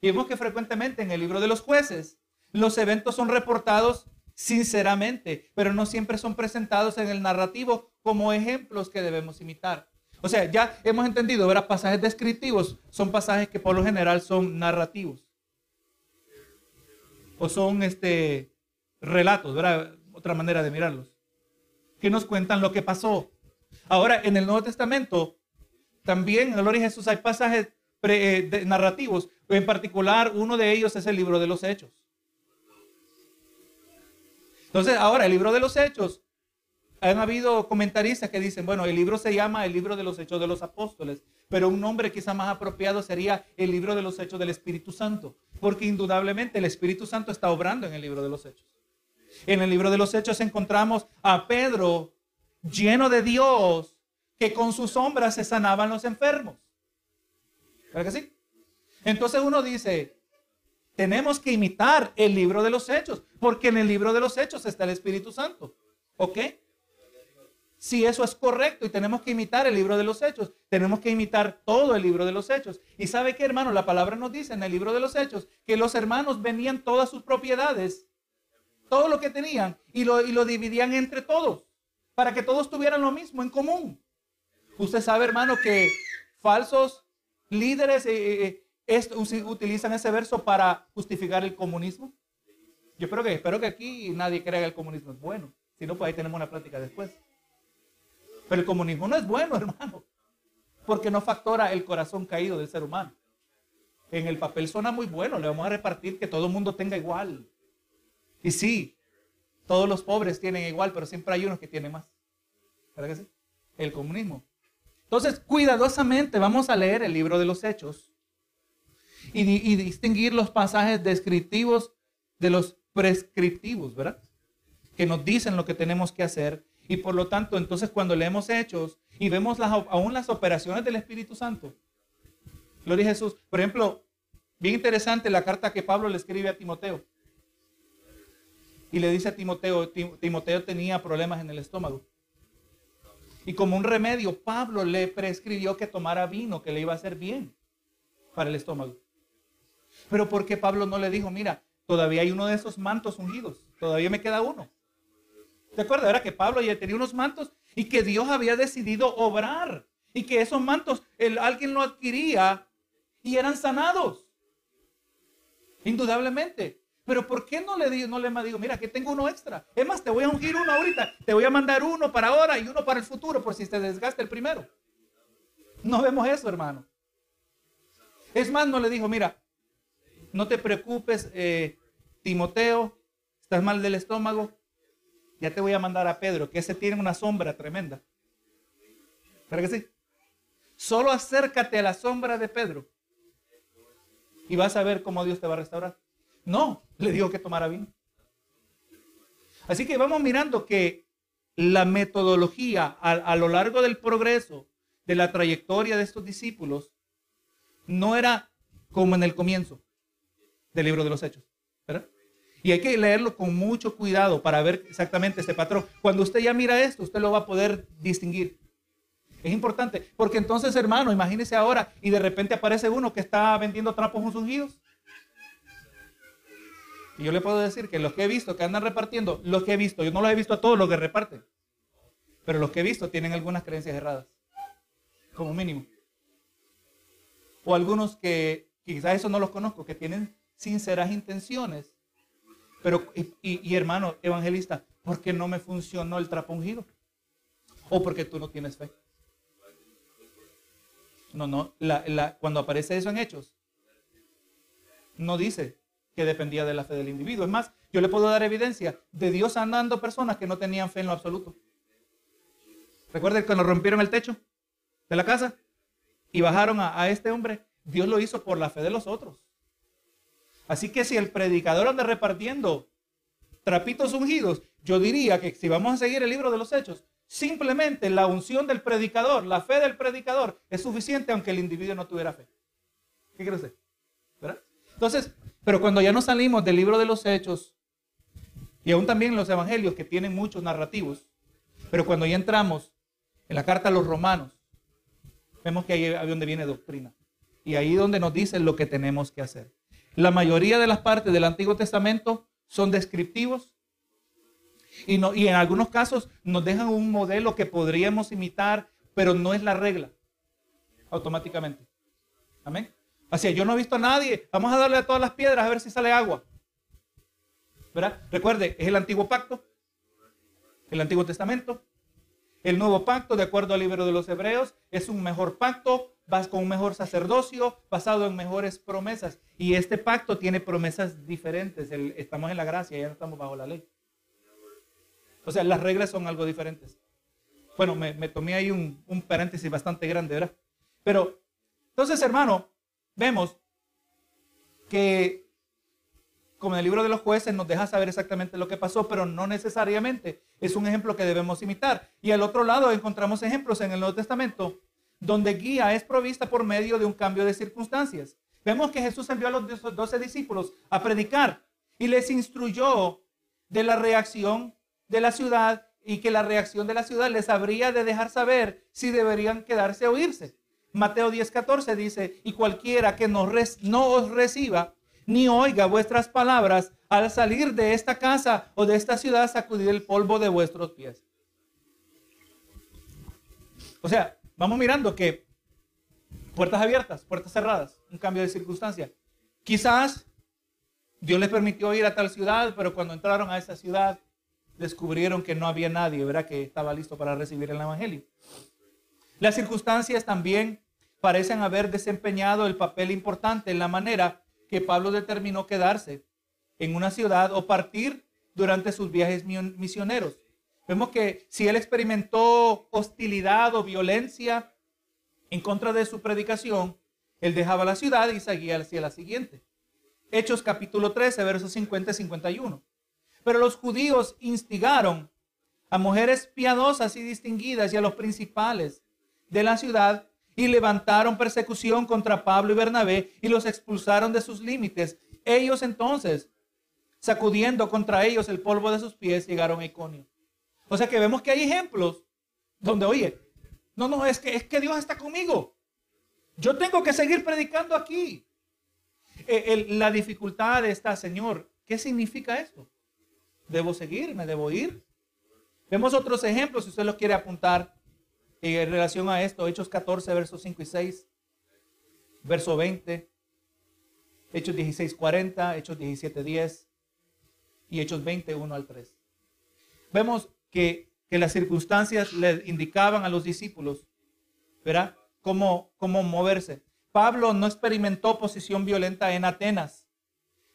Y vemos que frecuentemente en el libro de los jueces, los eventos son reportados sinceramente, pero no siempre son presentados en el narrativo como ejemplos que debemos imitar. O sea, ya hemos entendido, ¿verdad? Pasajes descriptivos son pasajes que por lo general son narrativos. O son este, relatos, ¿verdad? Otra manera de mirarlos, que nos cuentan lo que pasó. Ahora, en el Nuevo Testamento, también en el Gloria de Jesús hay pasajes eh, narrativos. En particular, uno de ellos es el libro de los Hechos. Entonces, ahora, el libro de los Hechos, han habido comentaristas que dicen, bueno, el libro se llama el libro de los Hechos de los Apóstoles, pero un nombre quizá más apropiado sería el libro de los Hechos del Espíritu Santo, porque indudablemente el Espíritu Santo está obrando en el libro de los Hechos. En el libro de los Hechos encontramos a Pedro lleno de Dios, que con sus sombras se sanaban los enfermos. ¿Verdad que sí? Entonces uno dice, tenemos que imitar el libro de los Hechos, porque en el libro de los Hechos está el Espíritu Santo. ¿Ok? Si eso es correcto y tenemos que imitar el libro de los Hechos, tenemos que imitar todo el libro de los Hechos. Y sabe que, hermano, la palabra nos dice en el libro de los Hechos que los hermanos venían todas sus propiedades todo lo que tenían y lo, y lo dividían entre todos, para que todos tuvieran lo mismo en común. Usted sabe, hermano, que falsos líderes eh, eh, utilizan ese verso para justificar el comunismo. Yo espero que, espero que aquí nadie crea que el comunismo es bueno. Si no, pues ahí tenemos una plática después. Pero el comunismo no es bueno, hermano, porque no factora el corazón caído del ser humano. En el papel suena muy bueno, le vamos a repartir que todo el mundo tenga igual. Y sí, todos los pobres tienen igual, pero siempre hay unos que tienen más. ¿Verdad que sí? El comunismo. Entonces, cuidadosamente vamos a leer el libro de los hechos y, distinguir los pasajes descriptivos de los prescriptivos, ¿verdad? Que nos dicen lo que tenemos que hacer. Y por lo tanto, entonces cuando leemos hechos y vemos las, aún las operaciones del Espíritu Santo, Gloria a Jesús. Por ejemplo, bien interesante la carta que Pablo le escribe a Timoteo y le dice a Timoteo, Timoteo tenía problemas en el estómago. Y como un remedio, Pablo le prescribió que tomara vino, que le iba a hacer bien para el estómago. Pero ¿por qué Pablo no le dijo, mira, todavía hay uno de esos mantos ungidos, todavía me queda uno? ¿Te acuerdas? Era que Pablo ya tenía unos mantos y que Dios había decidido obrar y que esos mantos alguien lo adquiría y eran sanados. Indudablemente. Pero ¿por qué no le digo, no le digo, mira, que tengo uno extra? Es más, te voy a ungir uno ahorita, te voy a mandar uno para ahora y uno para el futuro, por si se desgasta el primero. No vemos eso, hermano. Es más, no le dijo, mira, no te preocupes, eh, Timoteo, estás mal del estómago, ya te voy a mandar a Pedro, que ese tiene una sombra tremenda. ¿Para que sí? Solo acércate a la sombra de Pedro y vas a ver cómo Dios te va a restaurar. No, le digo que tomara vino. Así que vamos mirando que la metodología a, lo largo del progreso de la trayectoria de estos discípulos no era como en el comienzo del libro de los Hechos. Y hay que leerlo con mucho cuidado para ver exactamente este patrón. Cuando usted ya mira esto, usted lo va a poder distinguir. Es importante, porque entonces, hermano, imagínese ahora y de repente aparece uno que está vendiendo trapos ungidos. Y yo le puedo decir que los que he visto que andan repartiendo, los que he visto, yo no los he visto a todos los que reparten, pero los que he visto tienen algunas creencias erradas, como mínimo. O algunos que quizás eso no los conozco, que tienen sinceras intenciones. Pero, y, hermano evangelista, ¿por qué no me funcionó el trapo ungido? O porque tú no tienes fe. No, no, cuando aparece eso en Hechos, no dice que dependía de la fe del individuo. Es más, yo le puedo dar evidencia de Dios andando personas que no tenían fe en lo absoluto. Recuerden cuando rompieron el techo de la casa y bajaron a, este hombre, Dios lo hizo por la fe de los otros. Así que si el predicador anda repartiendo trapitos ungidos, yo diría que si vamos a seguir el libro de los hechos, simplemente la unción del predicador, la fe del predicador es suficiente aunque el individuo no tuviera fe. ¿Qué cree usted? ¿Verdad? Entonces, pero cuando ya nos salimos del libro de los hechos, y aún también los evangelios que tienen muchos narrativos, pero cuando ya entramos en la carta a los romanos, vemos que ahí es donde viene doctrina. Y ahí es donde nos dicen lo que tenemos que hacer. La mayoría de las partes del Antiguo Testamento son descriptivos y, y en algunos casos nos dejan un modelo que podríamos imitar, pero no es la regla automáticamente. Amén. Yo no he visto a nadie. Vamos a darle a todas las piedras a ver si sale agua. ¿Verdad? Recuerde, es el antiguo pacto, el antiguo testamento. El nuevo pacto, de acuerdo al libro de los Hebreos, es un mejor pacto, vas con un mejor sacerdocio, basado en mejores promesas. Y este pacto tiene promesas diferentes. estamos en la gracia, ya no estamos bajo la ley. O sea, las reglas son algo diferentes. Bueno, me, tomé ahí un, un paréntesis bastante grande, ¿verdad? Pero, entonces, hermano, vemos que, como en el libro de los jueces, nos deja saber exactamente lo que pasó, pero no necesariamente es un ejemplo que debemos imitar. Y al otro lado encontramos ejemplos en el Nuevo Testamento donde guía es provista por medio de un cambio de circunstancias. Vemos que Jesús envió a los doce discípulos a predicar y les instruyó de la reacción de la ciudad y que la reacción de la ciudad les habría de dejar saber si deberían quedarse o irse. Mateo 10:14 dice, y cualquiera que no, no os reciba ni oiga vuestras palabras al salir de esta casa o de esta ciudad, sacudir el polvo de vuestros pies. O sea, vamos mirando que puertas abiertas, puertas cerradas, un cambio de circunstancia. Quizás Dios les permitió ir a tal ciudad, pero cuando entraron a esa ciudad descubrieron que no había nadie, ¿verdad? Que estaba listo para recibir el Evangelio. Las circunstancias también parecen haber desempeñado el papel importante en la manera que Pablo determinó quedarse en una ciudad o partir durante sus viajes misioneros. Vemos que si él experimentó hostilidad o violencia en contra de su predicación, él dejaba la ciudad y seguía hacia la siguiente. Hechos capítulo 13, versos 50 y 51. Pero los judíos instigaron a mujeres piadosas y distinguidas y a los principales de la ciudad y levantaron persecución contra Pablo y Bernabé y los expulsaron de sus límites. Ellos entonces, sacudiendo contra ellos el polvo de sus pies, llegaron a Iconio. O sea que vemos que hay ejemplos donde, oye, no, no, es que, es que Dios está conmigo. Yo tengo que seguir predicando aquí. Eh, la dificultad está, Señor, ¿qué significa esto? ¿Debo seguir? ¿Me debo ir? Vemos otros ejemplos, si usted los quiere apuntar y en relación a esto, Hechos 14, versos 5 y 6, verso 20, Hechos 16, 40, Hechos 17, 10 y Hechos 20, 1 al 3. Vemos que, que las circunstancias le indicaban a los discípulos, ¿verdad? Cómo, cómo moverse. Pablo no experimentó posición violenta en Atenas,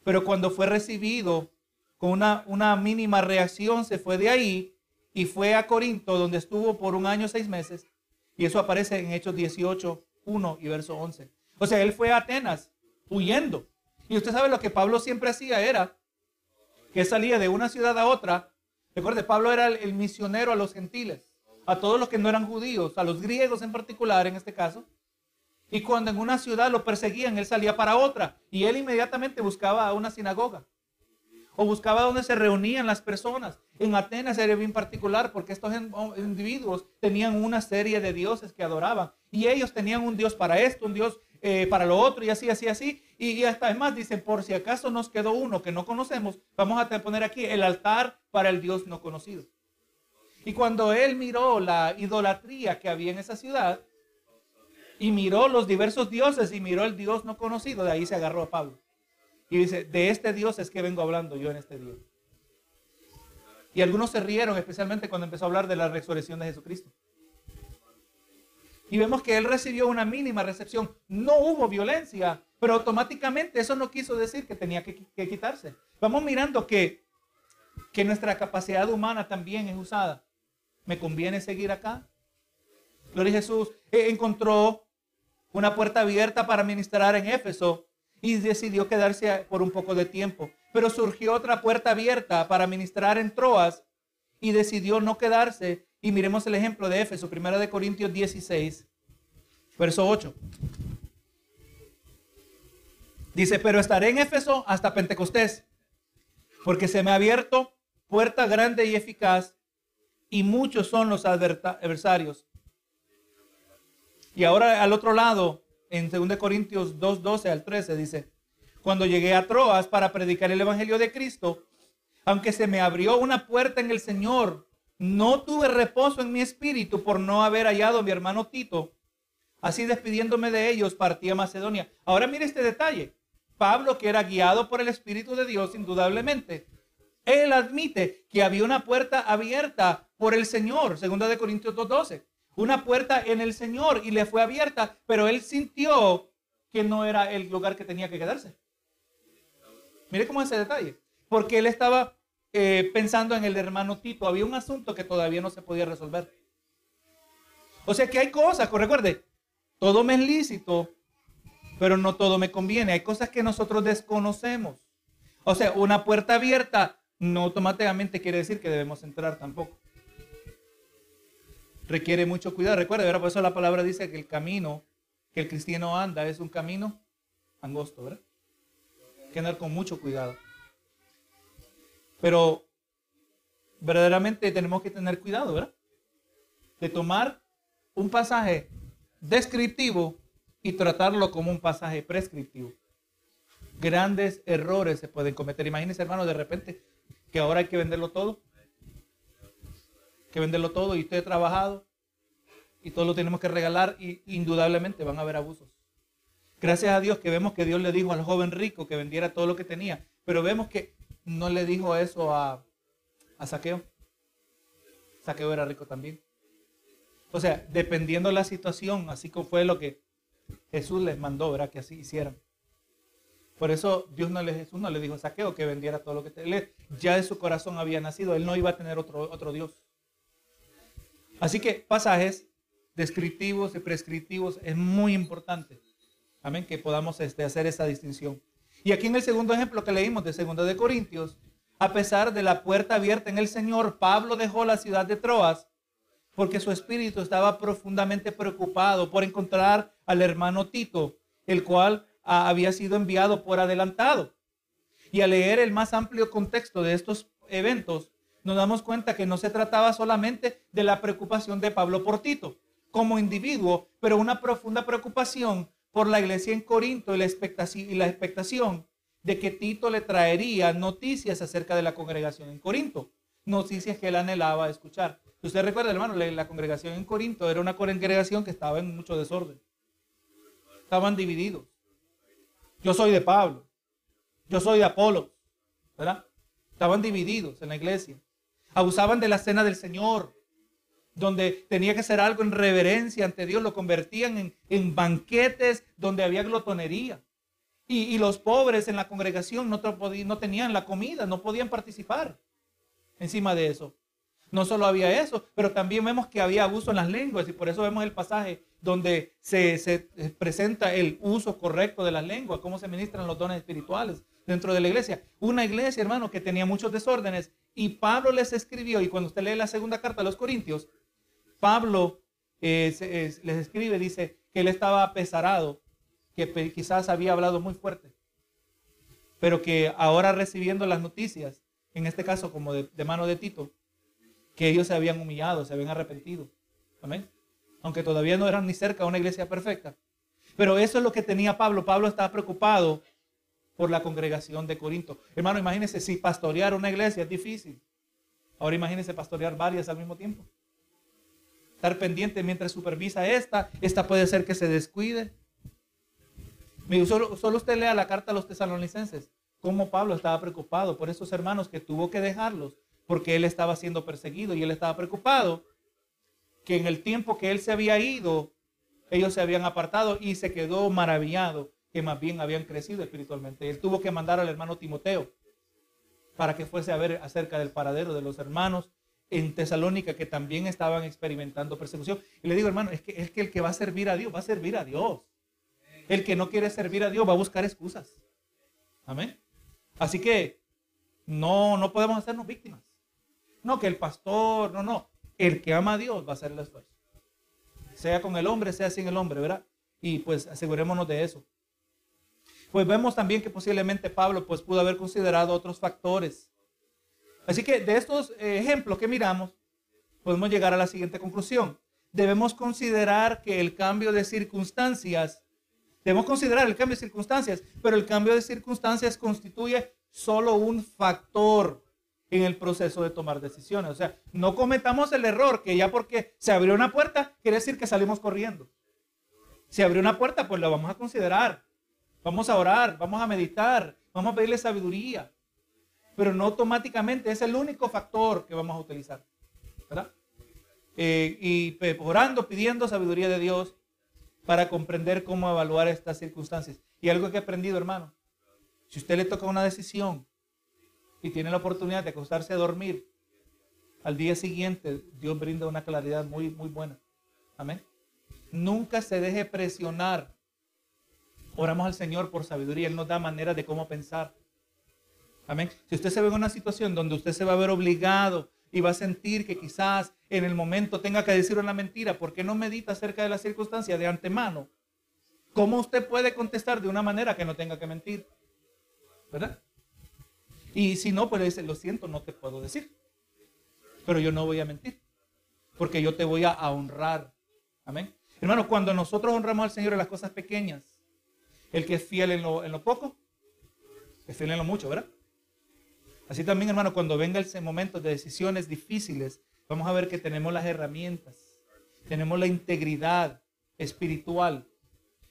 pero cuando fue recibido con una, una mínima reacción, se fue de ahí y fue a Corinto, donde estuvo por un año, seis meses. Y eso aparece en Hechos 18, 1 y verso 11. O sea, él fue a Atenas huyendo. Y usted sabe lo que Pablo siempre hacía era que salía de una ciudad a otra. Recuerde, Pablo era el, misionero a los gentiles, a todos los que no eran judíos, a los griegos en particular en este caso. Y cuando en una ciudad lo perseguían, él salía para otra y él inmediatamente buscaba una sinagoga o buscaba donde se reunían las personas. En Atenas era bien particular porque estos individuos tenían una serie de dioses que adoraban y ellos tenían un dios para esto, un dios eh, para lo otro y así, así, así. Y, y hasta además dicen, por si acaso nos quedó uno que no conocemos, vamos a poner aquí el altar para el dios no conocido. Y cuando él miró la idolatría que había en esa ciudad, y miró los diversos dioses y miró el Dios no conocido, de ahí se agarró a Pablo. Y dice, de este Dios es que vengo hablando yo en este día. Y algunos se rieron, especialmente cuando empezó a hablar de la resurrección de Jesucristo. Y vemos que él recibió una mínima recepción. No hubo violencia, pero automáticamente eso no quiso decir que tenía que, quitarse. Vamos mirando que, que nuestra capacidad humana también es usada. ¿Me conviene seguir acá? Gloria a Jesús. E encontró una puerta abierta para ministrar en Éfeso y decidió quedarse por un poco de tiempo. Pero surgió otra puerta abierta para ministrar en Troas y decidió no quedarse. Y miremos el ejemplo de Éfeso, 1 de Corintios 16, verso 8. Dice, pero estaré en Éfeso hasta Pentecostés, porque se me ha abierto puerta grande y eficaz, y muchos son los adversarios. Y ahora al otro lado, en 2 Corintios 2, 12 al 13, dice, cuando llegué a Troas para predicar el Evangelio de Cristo, aunque se me abrió una puerta en el Señor, no tuve reposo en mi espíritu por no haber hallado a mi hermano Tito. Así despidiéndome de ellos, partí a Macedonia. Ahora mire este detalle. Pablo, que era guiado por el Espíritu de Dios, indudablemente, él admite que había una puerta abierta por el Señor, segunda de Corintios 2.12 una puerta en el Señor y le fue abierta, pero él sintió que no era el lugar que tenía que quedarse. Mire cómo es ese detalle. Porque él estaba eh, pensando en el hermano Tito. Había un asunto que todavía no se podía resolver. O sea que hay cosas, recuerde, todo me es lícito, pero no todo me conviene. Hay cosas que nosotros desconocemos. O sea, una puerta abierta no automáticamente quiere decir que debemos entrar tampoco requiere mucho cuidado. Recuerda, ¿verdad? por eso la palabra dice que el camino que el cristiano anda es un camino angosto, ¿verdad? Que andar con mucho cuidado. Pero verdaderamente tenemos que tener cuidado, ¿verdad? De tomar un pasaje descriptivo y tratarlo como un pasaje prescriptivo. Grandes errores se pueden cometer. Imagínense, hermano, de repente que ahora hay que venderlo todo que venderlo todo y usted ha trabajado y todo lo tenemos que regalar y indudablemente van a haber abusos. Gracias a Dios que vemos que Dios le dijo al joven rico que vendiera todo lo que tenía, pero vemos que no le dijo eso a, Saqueo. Saqueo era rico también. O sea, dependiendo de la situación, así como fue lo que Jesús les mandó, ¿verdad? Que así hicieran. Por eso Dios no le, Jesús no le dijo a Saqueo que vendiera todo lo que tenía. Ya de su corazón había nacido. Él no iba a tener otro, otro Dios. Así que pasajes descriptivos y prescriptivos es muy importante. Amén, que podamos este, hacer esa distinción. Y aquí en el segundo ejemplo que leímos de segundo de Corintios, a pesar de la puerta abierta en el Señor, Pablo dejó la ciudad de Troas porque su espíritu estaba profundamente preocupado por encontrar al hermano Tito, el cual ah, había sido enviado por adelantado. Y al leer el más amplio contexto de estos eventos, nos damos cuenta que no se trataba solamente de la preocupación de Pablo por Tito como individuo, pero una profunda preocupación por la iglesia en Corinto y la expectación, de que Tito le traería noticias acerca de la congregación en Corinto, noticias que él anhelaba escuchar. Usted recuerda, hermano, la congregación en Corinto era una congregación que estaba en mucho desorden. Estaban divididos. Yo soy de Pablo. Yo soy de Apolo. ¿Verdad? Estaban divididos en la iglesia. Abusaban de la cena del Señor, donde tenía que ser algo en reverencia ante Dios, lo convertían en, banquetes donde había glotonería. Y, los pobres en la congregación no, tenían la comida, no podían participar encima de eso. No solo había eso, pero también vemos que había abuso en las lenguas y por eso vemos el pasaje donde se, se, presenta el uso correcto de las lenguas, cómo se ministran los dones espirituales dentro de la iglesia. Una iglesia, hermano, que tenía muchos desórdenes y Pablo les escribió, y cuando usted lee la segunda carta a los Corintios, Pablo eh, les escribe, dice que él estaba pesarado, que quizás había hablado muy fuerte. pero que ahora recibiendo las noticias, en este caso como de, de mano de Tito, que ellos se habían humillado, se habían arrepentido. Amén. Aunque todavía no eran ni cerca de una iglesia perfecta. Pero eso es lo que tenía Pablo. Pablo estaba preocupado por la congregación de Corinto. Hermano, imagínense si pastorear una iglesia es difícil. Ahora imagínense pastorear varias al mismo tiempo. Estar pendiente mientras supervisa esta. Esta puede ser que se descuide. Solo, solo usted lea la carta a los tesalonicenses. Cómo Pablo estaba preocupado por esos hermanos que tuvo que dejarlos porque él estaba siendo perseguido y él estaba preocupado que en el tiempo que él se había ido, ellos se habían apartado y se quedó maravillado que más bien habían crecido espiritualmente. Él tuvo que mandar al hermano Timoteo para que fuese a ver acerca del paradero de los hermanos en Tesalónica que también estaban experimentando persecución. Y le digo, hermano, es que, es que el que va a servir a Dios va a servir a Dios. El que no quiere servir a Dios va a buscar excusas. Amén. Así que no, no podemos hacernos víctimas. No, que el pastor, no, no. El que ama a Dios va a hacer el esfuerzo. Sea con el hombre, sea sin el hombre, ¿verdad? Y pues asegurémonos de eso. Pues vemos también que posiblemente Pablo pues pudo haber considerado otros factores. Así que de estos eh, ejemplos que miramos, podemos llegar a la siguiente conclusión. Debemos considerar que el cambio de circunstancias, debemos considerar el cambio de circunstancias, pero el cambio de circunstancias constituye solo un factor en el proceso de tomar decisiones. O sea, no cometamos el error que ya porque se abrió una puerta, quiere decir que salimos corriendo. Si abrió una puerta, pues la vamos a considerar. Vamos a orar, vamos a meditar, vamos a pedirle sabiduría. Pero no automáticamente es el único factor que vamos a utilizar. ¿Verdad? Eh, y orando, pidiendo sabiduría de Dios para comprender cómo evaluar estas circunstancias. Y algo que he aprendido, hermano, si usted le toca una decisión y tiene la oportunidad de acostarse a dormir, al día siguiente Dios brinda una claridad muy, muy buena. Amén. Nunca se deje presionar. Oramos al Señor por sabiduría. Él nos da manera de cómo pensar. Amén. Si usted se ve en una situación donde usted se va a ver obligado y va a sentir que quizás en el momento tenga que decir una mentira, ¿por qué no medita acerca de la circunstancia de antemano? ¿Cómo usted puede contestar de una manera que no tenga que mentir? ¿Verdad? Y si no, pues le dice, lo siento, no te puedo decir. Pero yo no voy a mentir. Porque yo te voy a honrar. Amén. Hermano, cuando nosotros honramos al Señor en las cosas pequeñas, el que es fiel en lo, en lo poco, es fiel en lo mucho, ¿verdad? Así también, hermano, cuando venga el momento de decisiones difíciles, vamos a ver que tenemos las herramientas, tenemos la integridad espiritual.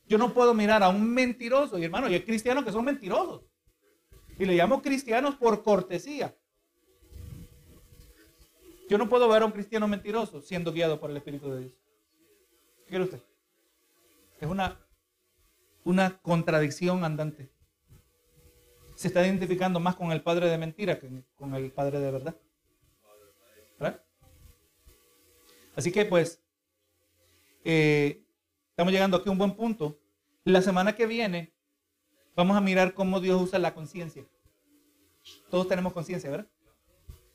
Yo no puedo mirar a un mentiroso, y hermano, y hay cristianos que son mentirosos. Y le llamo cristianos por cortesía. Yo no puedo ver a un cristiano mentiroso siendo guiado por el Espíritu de Dios. ¿Qué quiere usted? Es una, una contradicción andante. Se está identificando más con el padre de mentira que con el padre de verdad. ¿Verdad? Así que pues, eh, estamos llegando aquí a un buen punto. La semana que viene Vamos a mirar cómo Dios usa la conciencia. Todos tenemos conciencia, ¿verdad?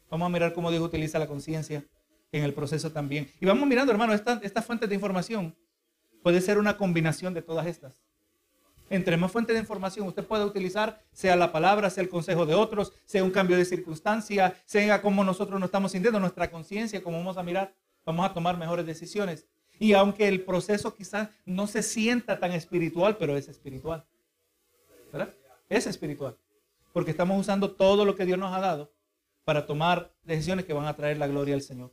Vamos a mirar cómo Dios utiliza la conciencia en el proceso también. Y vamos mirando, hermano, estas esta fuentes de información puede ser una combinación de todas estas. Entre más fuentes de información usted puede utilizar, sea la palabra, sea el consejo de otros, sea un cambio de circunstancia, sea como nosotros nos estamos sintiendo, nuestra conciencia, como vamos a mirar, vamos a tomar mejores decisiones. Y aunque el proceso quizás no se sienta tan espiritual, pero es espiritual. Es espiritual. Porque estamos usando todo lo que Dios nos ha dado para tomar decisiones que van a traer la gloria al Señor.